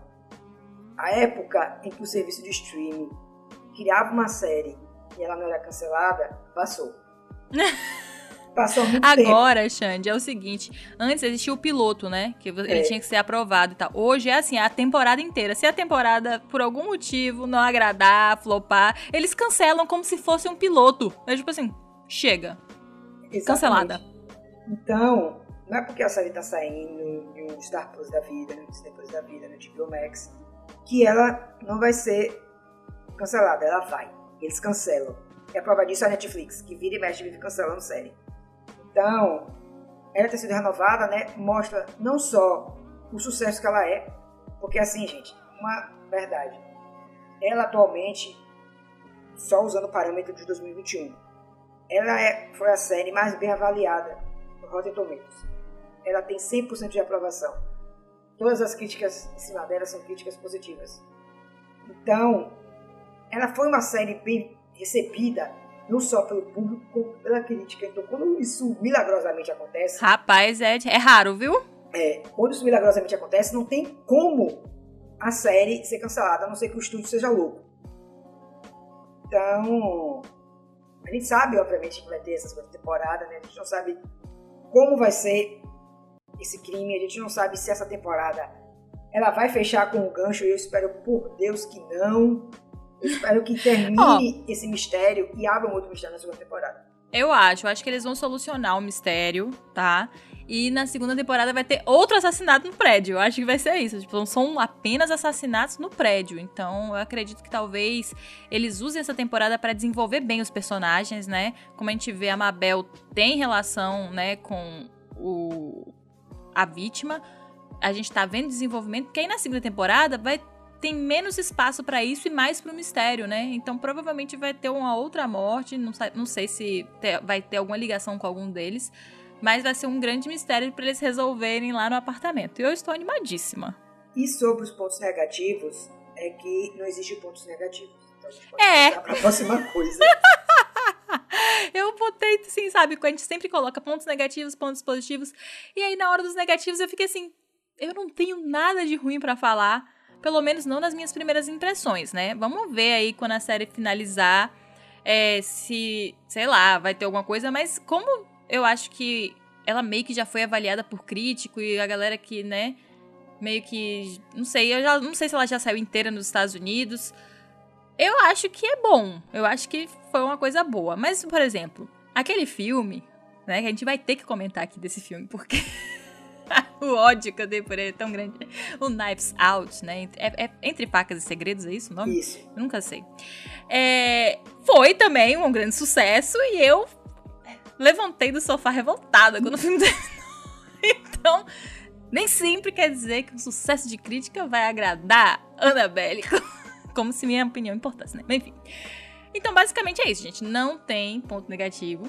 A época em que o serviço de streaming criava uma série e ela não era cancelada, passou. Passou muito Agora, tempo. Xande, é o seguinte: antes existia o piloto, né? Que ele é. tinha que ser aprovado e tal. Hoje é assim, a temporada inteira. Se a temporada, por algum motivo, não agradar, flopar, eles cancelam como se fosse um piloto. É tipo assim, chega. Exatamente. Cancelada. Então, não é porque a série tá saindo no Star Plus da vida, no Disney Plus da vida, no HBO Max, que ela não vai ser cancelada. Ela vai. Eles cancelam. E a prova disso é a Netflix, que vira e mexe vive cancelando série. Então, ela ter sido renovada, né, mostra não só o sucesso que ela é, porque assim, gente, uma verdade. Ela atualmente, só usando o parâmetro de 2021, ela é, foi a série mais bem avaliada no Rotten Tomatoes. Ela tem 100% de aprovação. Todas as críticas em cima dela são críticas positivas. Então, ela foi uma série bem recebida não só pelo público, como pela crítica. Então, quando isso milagrosamente acontece. Rapaz, é, é raro, viu? É, quando isso milagrosamente acontece, não tem como a série ser cancelada, a não ser que o estúdio seja louco. Então, a gente sabe, obviamente, que vai ter essa segunda temporada, né? A gente não sabe como vai ser esse crime, a gente não sabe se essa temporada ela vai fechar com um gancho, e eu espero por Deus que não. Eu espero que termine oh. esse mistério e abra um outro mistério na segunda temporada. Eu acho, eu acho que eles vão solucionar o mistério, tá? E na segunda temporada vai ter outro assassinato no prédio. Eu acho que vai ser isso. Tipo, são apenas assassinatos no prédio. Então, eu acredito que talvez eles usem essa temporada para desenvolver bem os personagens, né? Como a gente vê, a Mabel tem relação, né, com o a vítima. A gente tá vendo desenvolvimento, porque aí na segunda temporada vai tem menos espaço para isso e mais para o mistério, né? Então provavelmente vai ter uma outra morte, não, não sei se ter, vai ter alguma ligação com algum deles, mas vai ser um grande mistério para eles resolverem lá no apartamento. E eu estou animadíssima. E sobre os pontos negativos, é que não existe pontos negativos. Então a gente pode é. para a próxima coisa. eu botei assim, sabe? A gente sempre coloca pontos negativos, pontos positivos. E aí, na hora dos negativos, eu fiquei assim: eu não tenho nada de ruim para falar. Pelo menos não nas minhas primeiras impressões, né? Vamos ver aí quando a série finalizar é, se, sei lá, vai ter alguma coisa, mas como eu acho que ela meio que já foi avaliada por crítico e a galera que, né, meio que, não sei, eu já não sei se ela já saiu inteira nos Estados Unidos. Eu acho que é bom. Eu acho que foi uma coisa boa. Mas, por exemplo, aquele filme, né, que a gente vai ter que comentar aqui desse filme, porque o ódio que eu dei por ele é tão grande. O Knives Out, né? É, é Entre Facas e Segredos, é isso o nome? Isso. Eu nunca sei. É, foi também um grande sucesso e eu levantei do sofá revoltada quando o filme Então, Nem sempre quer dizer que o sucesso de crítica vai agradar Annabelle. Como se minha opinião importasse, né? Mas enfim. Então, basicamente é isso, gente. Não tem ponto negativo.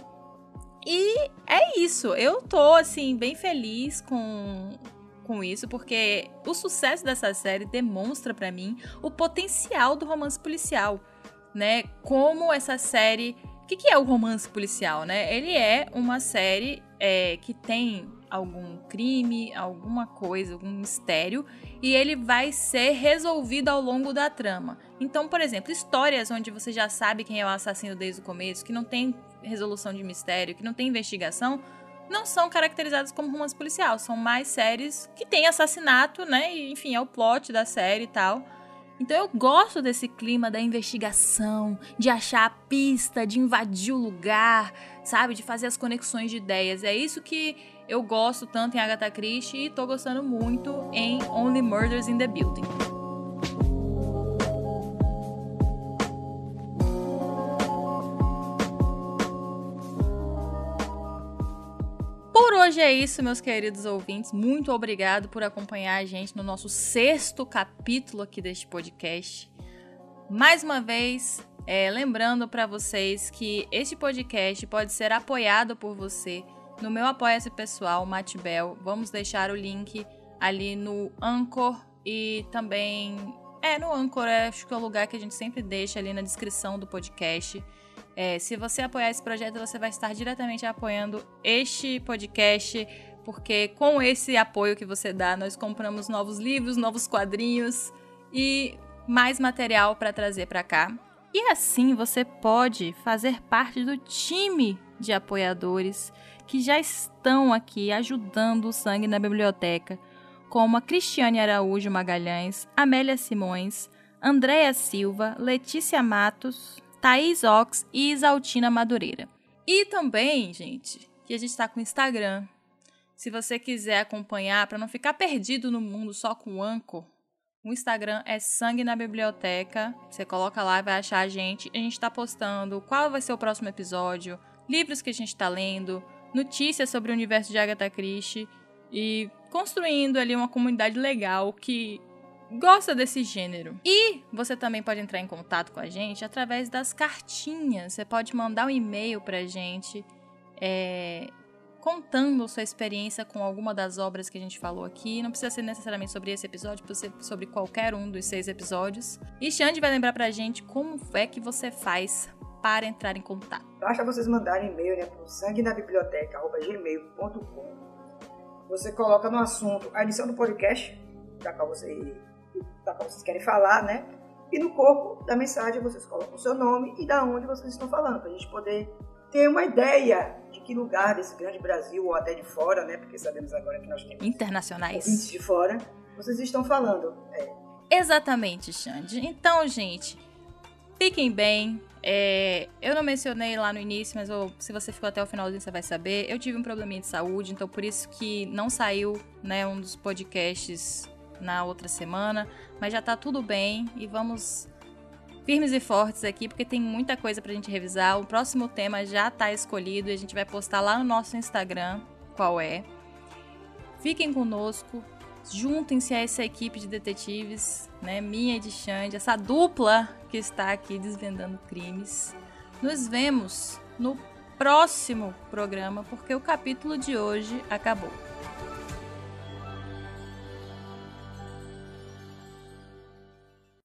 E é isso. Eu tô, assim, bem feliz com, com isso, porque o sucesso dessa série demonstra para mim o potencial do romance policial, né? Como essa série. O que, que é o romance policial, né? Ele é uma série é, que tem algum crime, alguma coisa, algum mistério, e ele vai ser resolvido ao longo da trama. Então, por exemplo, histórias onde você já sabe quem é o assassino desde o começo, que não tem resolução de mistério, que não tem investigação, não são caracterizadas como romance policial. São mais séries que tem assassinato, né? E, enfim, é o plot da série e tal. Então eu gosto desse clima da investigação, de achar a pista, de invadir o lugar, sabe? De fazer as conexões de ideias. É isso que eu gosto tanto em Agatha Christie e tô gostando muito em Only Murders in the Building. Hoje é isso, meus queridos ouvintes. Muito obrigado por acompanhar a gente no nosso sexto capítulo aqui deste podcast. Mais uma vez, é, lembrando para vocês que este podcast pode ser apoiado por você no meu apoia-se pessoal, Matibel. Vamos deixar o link ali no Anchor e também. É, no Anchor, é, acho que é o lugar que a gente sempre deixa ali na descrição do podcast. É, se você apoiar esse projeto, você vai estar diretamente apoiando este podcast, porque com esse apoio que você dá, nós compramos novos livros, novos quadrinhos e mais material para trazer para cá. E assim você pode fazer parte do time de apoiadores que já estão aqui ajudando o sangue na biblioteca, como a Cristiane Araújo Magalhães, Amélia Simões, Andréia Silva, Letícia Matos, Thaís Ox e Isaltina Madureira. E também, gente, que a gente está com o Instagram. Se você quiser acompanhar, para não ficar perdido no mundo só com o Anchor, o Instagram é Sangue na Biblioteca. Você coloca lá e vai achar a gente. A gente está postando qual vai ser o próximo episódio, livros que a gente está lendo, notícias sobre o universo de Agatha Christie e construindo ali uma comunidade legal que gosta desse gênero. E você também pode entrar em contato com a gente através das cartinhas. Você pode mandar um e-mail pra gente é, contando sua experiência com alguma das obras que a gente falou aqui. Não precisa ser necessariamente sobre esse episódio, pode ser sobre qualquer um dos seis episódios. E Xande vai lembrar pra gente como é que você faz para entrar em contato. Basta vocês mandarem e-mail né, para o sanguenabiblioteca.gmail.com Você coloca no assunto a edição do podcast, da qual, você, da qual vocês querem falar, né? E no corpo da mensagem vocês colocam o seu nome e da onde vocês estão falando, para a gente poder ter uma ideia de que lugar desse grande Brasil ou até de fora, né? Porque sabemos agora que nós temos internacionais de fora, vocês estão falando. É. Exatamente, Xande. Então, gente, fiquem bem, é, eu não mencionei lá no início, mas eu, se você ficou até o finalzinho, você vai saber. Eu tive um probleminha de saúde, então por isso que não saiu né, um dos podcasts na outra semana. Mas já tá tudo bem e vamos firmes e fortes aqui, porque tem muita coisa pra gente revisar. O próximo tema já tá escolhido e a gente vai postar lá no nosso Instagram qual é. Fiquem conosco, juntem-se a essa equipe de detetives, né, minha e de Xande, essa dupla que está aqui desvendando crimes. Nos vemos no próximo programa, porque o capítulo de hoje acabou.